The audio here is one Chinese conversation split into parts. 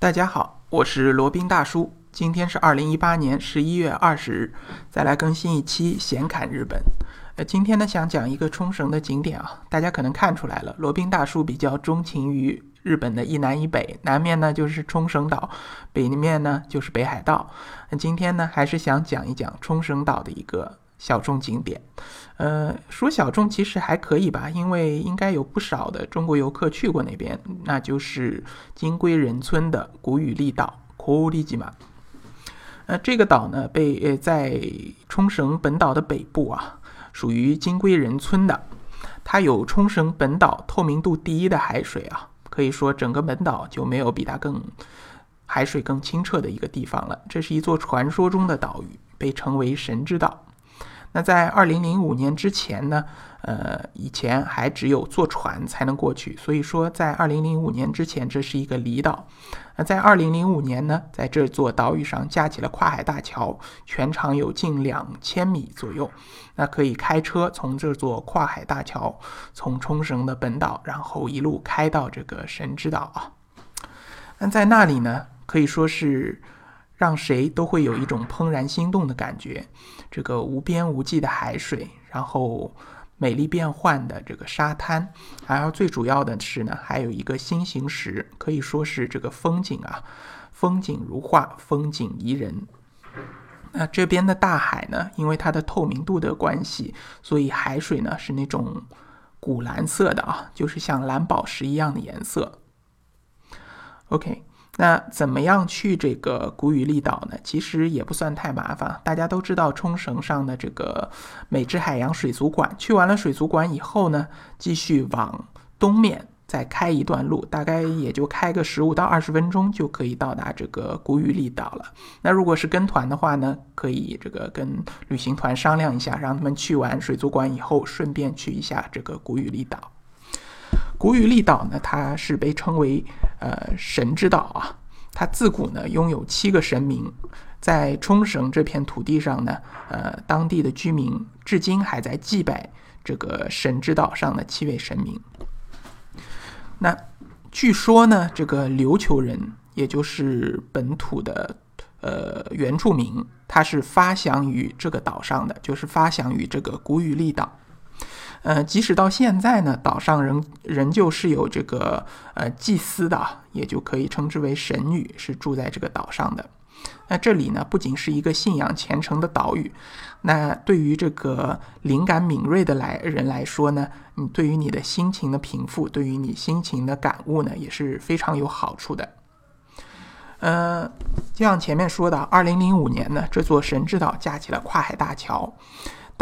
大家好，我是罗宾大叔。今天是二零一八年十一月二十日，再来更新一期闲侃日本。呃，今天呢想讲一个冲绳的景点啊，大家可能看出来了，罗宾大叔比较钟情于日本的一南一北，南面呢就是冲绳岛，北面呢就是北海道。那今天呢还是想讲一讲冲绳岛的一个小众景点。呃，说小众其实还可以吧，因为应该有不少的中国游客去过那边，那就是金龟人村的古宇利岛 k o r i j i m a 呃，这个岛呢，被呃在冲绳本岛的北部啊，属于金龟人村的。它有冲绳本岛透明度第一的海水啊，可以说整个本岛就没有比它更海水更清澈的一个地方了。这是一座传说中的岛屿，被称为神之岛。那在二零零五年之前呢？呃，以前还只有坐船才能过去，所以说在二零零五年之前，这是一个离岛。那在二零零五年呢，在这座岛屿上架起了跨海大桥，全长有近两千米左右。那可以开车从这座跨海大桥，从冲绳的本岛，然后一路开到这个神之岛啊。那在那里呢，可以说是。让谁都会有一种怦然心动的感觉，这个无边无际的海水，然后美丽变幻的这个沙滩，然后最主要的是呢，还有一个心形石，可以说是这个风景啊，风景如画，风景宜人。那这边的大海呢，因为它的透明度的关系，所以海水呢是那种古蓝色的啊，就是像蓝宝石一样的颜色。OK。那怎么样去这个古宇利岛呢？其实也不算太麻烦。大家都知道冲绳上的这个美知海洋水族馆，去完了水族馆以后呢，继续往东面再开一段路，大概也就开个十五到二十分钟就可以到达这个古宇利岛了。那如果是跟团的话呢，可以这个跟旅行团商量一下，让他们去完水族馆以后，顺便去一下这个古宇利岛。古宇利岛呢，它是被称为呃神之岛啊。它自古呢拥有七个神明，在冲绳这片土地上呢，呃，当地的居民至今还在祭拜这个神之岛上的七位神明。那据说呢，这个琉球人，也就是本土的呃原住民，他是发祥于这个岛上的，就是发祥于这个古宇利岛。呃，即使到现在呢，岛上仍仍旧是有这个呃祭司的，也就可以称之为神女，是住在这个岛上的。那这里呢，不仅是一个信仰虔诚的岛屿，那对于这个灵感敏锐的来人来说呢，你对于你的心情的平复，对于你心情的感悟呢，也是非常有好处的。呃，就像前面说的，二零零五年呢，这座神之岛架起了跨海大桥。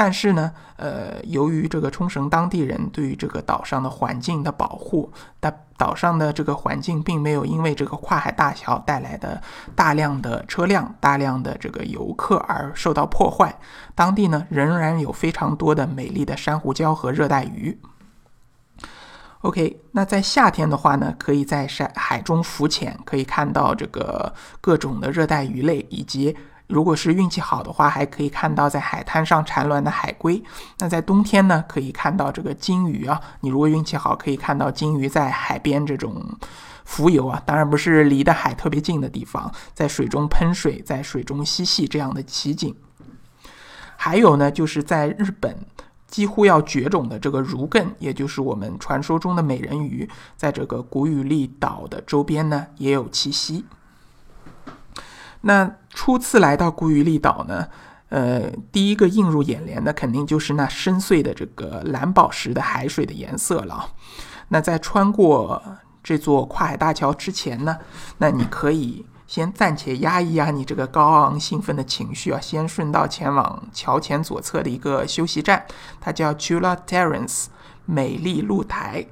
但是呢，呃，由于这个冲绳当地人对于这个岛上的环境的保护，但岛上的这个环境并没有因为这个跨海大桥带来的大量的车辆、大量的这个游客而受到破坏。当地呢，仍然有非常多的美丽的珊瑚礁和热带鱼。OK，那在夏天的话呢，可以在山海中浮潜，可以看到这个各种的热带鱼类以及。如果是运气好的话，还可以看到在海滩上产卵的海龟。那在冬天呢，可以看到这个金鱼啊。你如果运气好，可以看到金鱼在海边这种浮游啊。当然不是离的海特别近的地方，在水中喷水，在水中嬉戏这样的奇景。还有呢，就是在日本几乎要绝种的这个如艮，也就是我们传说中的美人鱼，在这个古宇利岛的周边呢也有栖息。那初次来到古宇利岛呢，呃，第一个映入眼帘的肯定就是那深邃的这个蓝宝石的海水的颜色了。那在穿过这座跨海大桥之前呢，那你可以先暂且压一压你这个高昂兴奋的情绪啊，先顺道前往桥前左侧的一个休息站，它叫 Chula Terrace 美丽露台。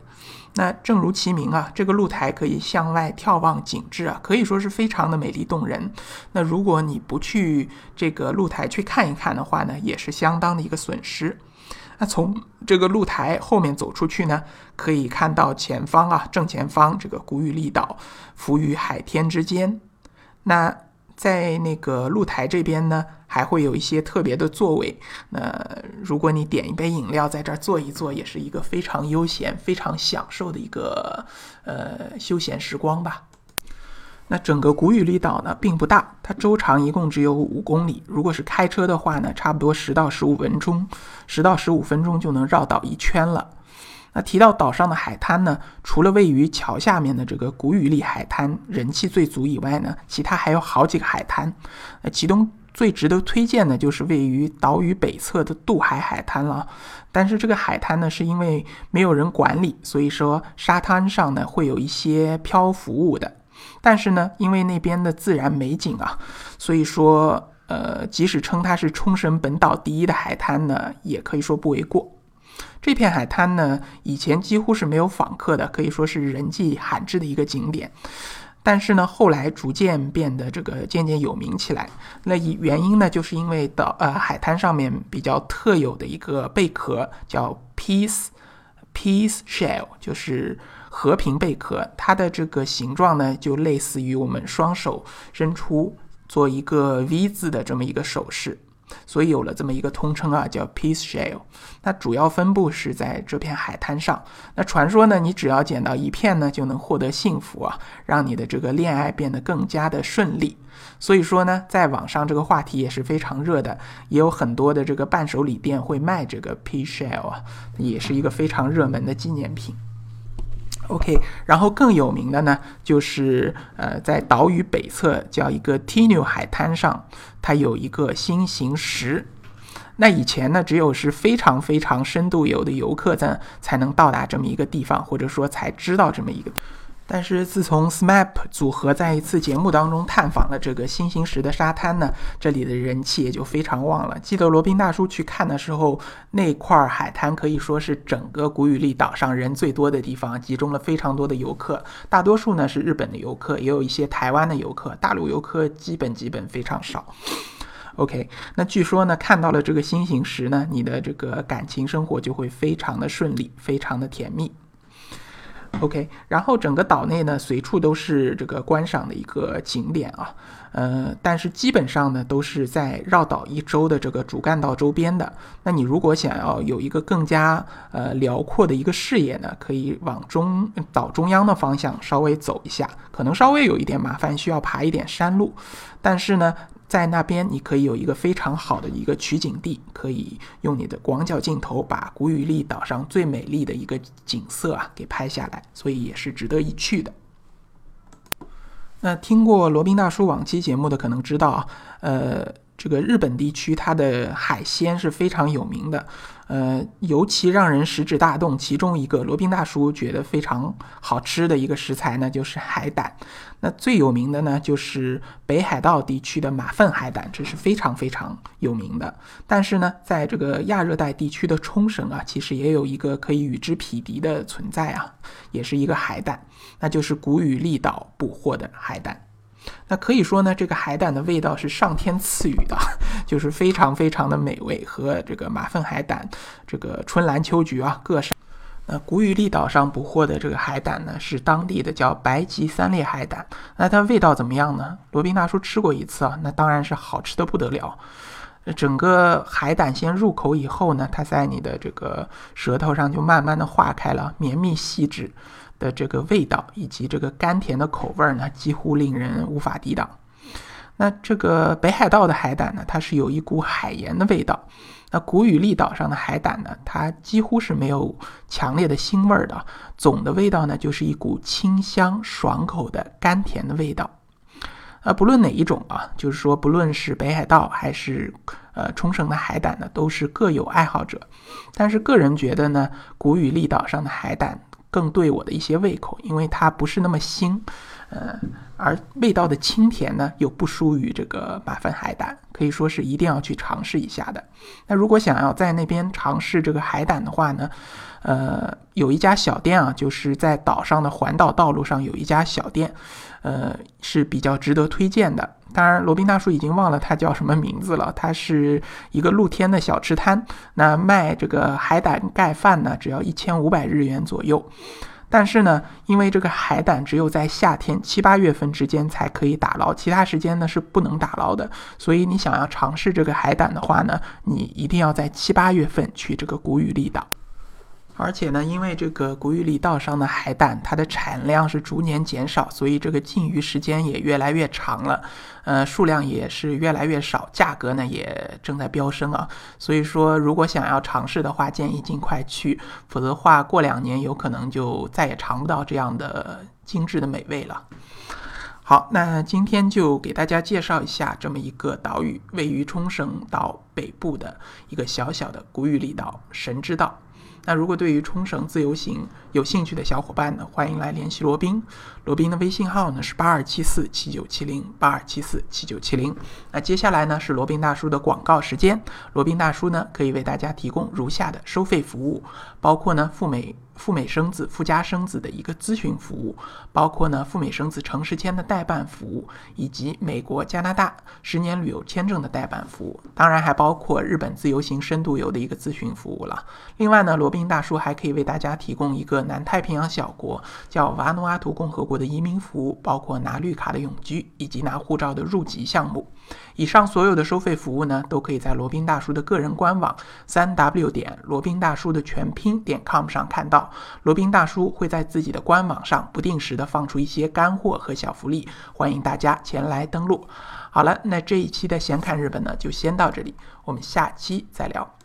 那正如其名啊，这个露台可以向外眺望景致啊，可以说是非常的美丽动人。那如果你不去这个露台去看一看的话呢，也是相当的一个损失。那从这个露台后面走出去呢，可以看到前方啊，正前方这个古雨利岛浮于海天之间。那在那个露台这边呢，还会有一些特别的座位。那如果你点一杯饮料，在这儿坐一坐，也是一个非常悠闲、非常享受的一个呃休闲时光吧。那整个古宇利岛呢并不大，它周长一共只有五公里。如果是开车的话呢，差不多十到十五分钟，十到十五分钟就能绕岛一圈了。那提到岛上的海滩呢，除了位于桥下面的这个古宇利海滩人气最足以外呢，其他还有好几个海滩。那其中最值得推荐的就是位于岛屿北侧的渡海海滩了。但是这个海滩呢，是因为没有人管理，所以说沙滩上呢会有一些漂浮物的。但是呢，因为那边的自然美景啊，所以说，呃，即使称它是冲绳本岛第一的海滩呢，也可以说不为过。这片海滩呢，以前几乎是没有访客的，可以说是人迹罕至的一个景点。但是呢，后来逐渐变得这个渐渐有名起来。那一原因呢，就是因为岛呃海滩上面比较特有的一个贝壳叫 peace peace shell，就是和平贝壳。它的这个形状呢，就类似于我们双手伸出做一个 V 字的这么一个手势。所以有了这么一个通称啊，叫 Peace Shell。那主要分布是在这片海滩上。那传说呢，你只要捡到一片呢，就能获得幸福啊，让你的这个恋爱变得更加的顺利。所以说呢，在网上这个话题也是非常热的，也有很多的这个伴手礼店会卖这个 Peace Shell 啊，也是一个非常热门的纪念品。OK，然后更有名的呢，就是呃，在岛屿北侧叫一个 Tinu 海滩上，它有一个心形石。那以前呢，只有是非常非常深度游的游客在，才能到达这么一个地方，或者说才知道这么一个。但是自从 SMAP 组合在一次节目当中探访了这个新形石的沙滩呢，这里的人气也就非常旺了。记得罗宾大叔去看的时候，那块海滩可以说是整个古宇利岛上人最多的地方，集中了非常多的游客，大多数呢是日本的游客，也有一些台湾的游客，大陆游客基本基本非常少。OK，那据说呢，看到了这个新形石呢，你的这个感情生活就会非常的顺利，非常的甜蜜。OK，然后整个岛内呢，随处都是这个观赏的一个景点啊，呃，但是基本上呢，都是在绕岛一周的这个主干道周边的。那你如果想要有一个更加呃辽阔的一个视野呢，可以往中岛中央的方向稍微走一下，可能稍微有一点麻烦，需要爬一点山路，但是呢。在那边，你可以有一个非常好的一个取景地，可以用你的广角镜头把古雨利岛上最美丽的一个景色啊给拍下来，所以也是值得一去的。那听过罗宾大叔往期节目的可能知道啊，呃。这个日本地区，它的海鲜是非常有名的，呃，尤其让人食指大动。其中一个罗宾大叔觉得非常好吃的一个食材呢，就是海胆。那最有名的呢，就是北海道地区的马粪海胆，这是非常非常有名的。但是呢，在这个亚热带地区的冲绳啊，其实也有一个可以与之匹敌的存在啊，也是一个海胆，那就是古宇利岛捕获的海胆。那可以说呢，这个海胆的味道是上天赐予的，就是非常非常的美味，和这个马粪海胆、这个春兰秋菊啊各上。那古雨利岛上捕获的这个海胆呢，是当地的叫白鳍三裂海胆。那它味道怎么样呢？罗宾大叔吃过一次啊，那当然是好吃的不得了。整个海胆先入口以后呢，它在你的这个舌头上就慢慢的化开了，绵密细致。的这个味道以及这个甘甜的口味呢，几乎令人无法抵挡。那这个北海道的海胆呢，它是有一股海盐的味道。那古宇利岛上的海胆呢，它几乎是没有强烈的腥味儿的，总的味道呢就是一股清香爽口的甘甜的味道。啊，不论哪一种啊，就是说不论是北海道还是呃冲绳的海胆呢，都是各有爱好者。但是个人觉得呢，古宇利岛上的海胆。更对我的一些胃口，因为它不是那么腥，呃，而味道的清甜呢又不输于这个马粪海胆，可以说是一定要去尝试一下的。那如果想要在那边尝试这个海胆的话呢，呃，有一家小店啊，就是在岛上的环岛道路上有一家小店，呃，是比较值得推荐的。当然，罗宾大叔已经忘了它叫什么名字了。它是一个露天的小吃摊，那卖这个海胆盖饭呢，只要一千五百日元左右。但是呢，因为这个海胆只有在夏天七八月份之间才可以打捞，其他时间呢是不能打捞的。所以你想要尝试这个海胆的话呢，你一定要在七八月份去这个古宇利岛。而且呢，因为这个古宇里岛上的海胆，它的产量是逐年减少，所以这个禁渔时间也越来越长了，呃，数量也是越来越少，价格呢也正在飙升啊。所以说，如果想要尝试的话，建议尽快去，否则的话，过两年有可能就再也尝不到这样的精致的美味了。好，那今天就给大家介绍一下这么一个岛屿，位于冲绳岛北部的一个小小的古宇里岛——神之岛。那如果对于冲绳自由行有兴趣的小伙伴呢，欢迎来联系罗宾。罗宾的微信号呢是八二七四七九七零八二七四七九七零。那接下来呢是罗宾大叔的广告时间。罗宾大叔呢可以为大家提供如下的收费服务，包括呢赴美。赴美生子、赴加生子的一个咨询服务，包括呢赴美生子城市签的代办服务，以及美国、加拿大十年旅游签证的代办服务，当然还包括日本自由行深度游的一个咨询服务了。另外呢，罗宾大叔还可以为大家提供一个南太平洋小国叫瓦努阿图共和国的移民服务，包括拿绿卡的永居以及拿护照的入籍项目。以上所有的收费服务呢，都可以在罗宾大叔的个人官网三 w 点罗宾大叔的全拼点 com 上看到。罗宾大叔会在自己的官网上不定时的放出一些干货和小福利，欢迎大家前来登录。好了，那这一期的闲侃日本呢，就先到这里，我们下期再聊。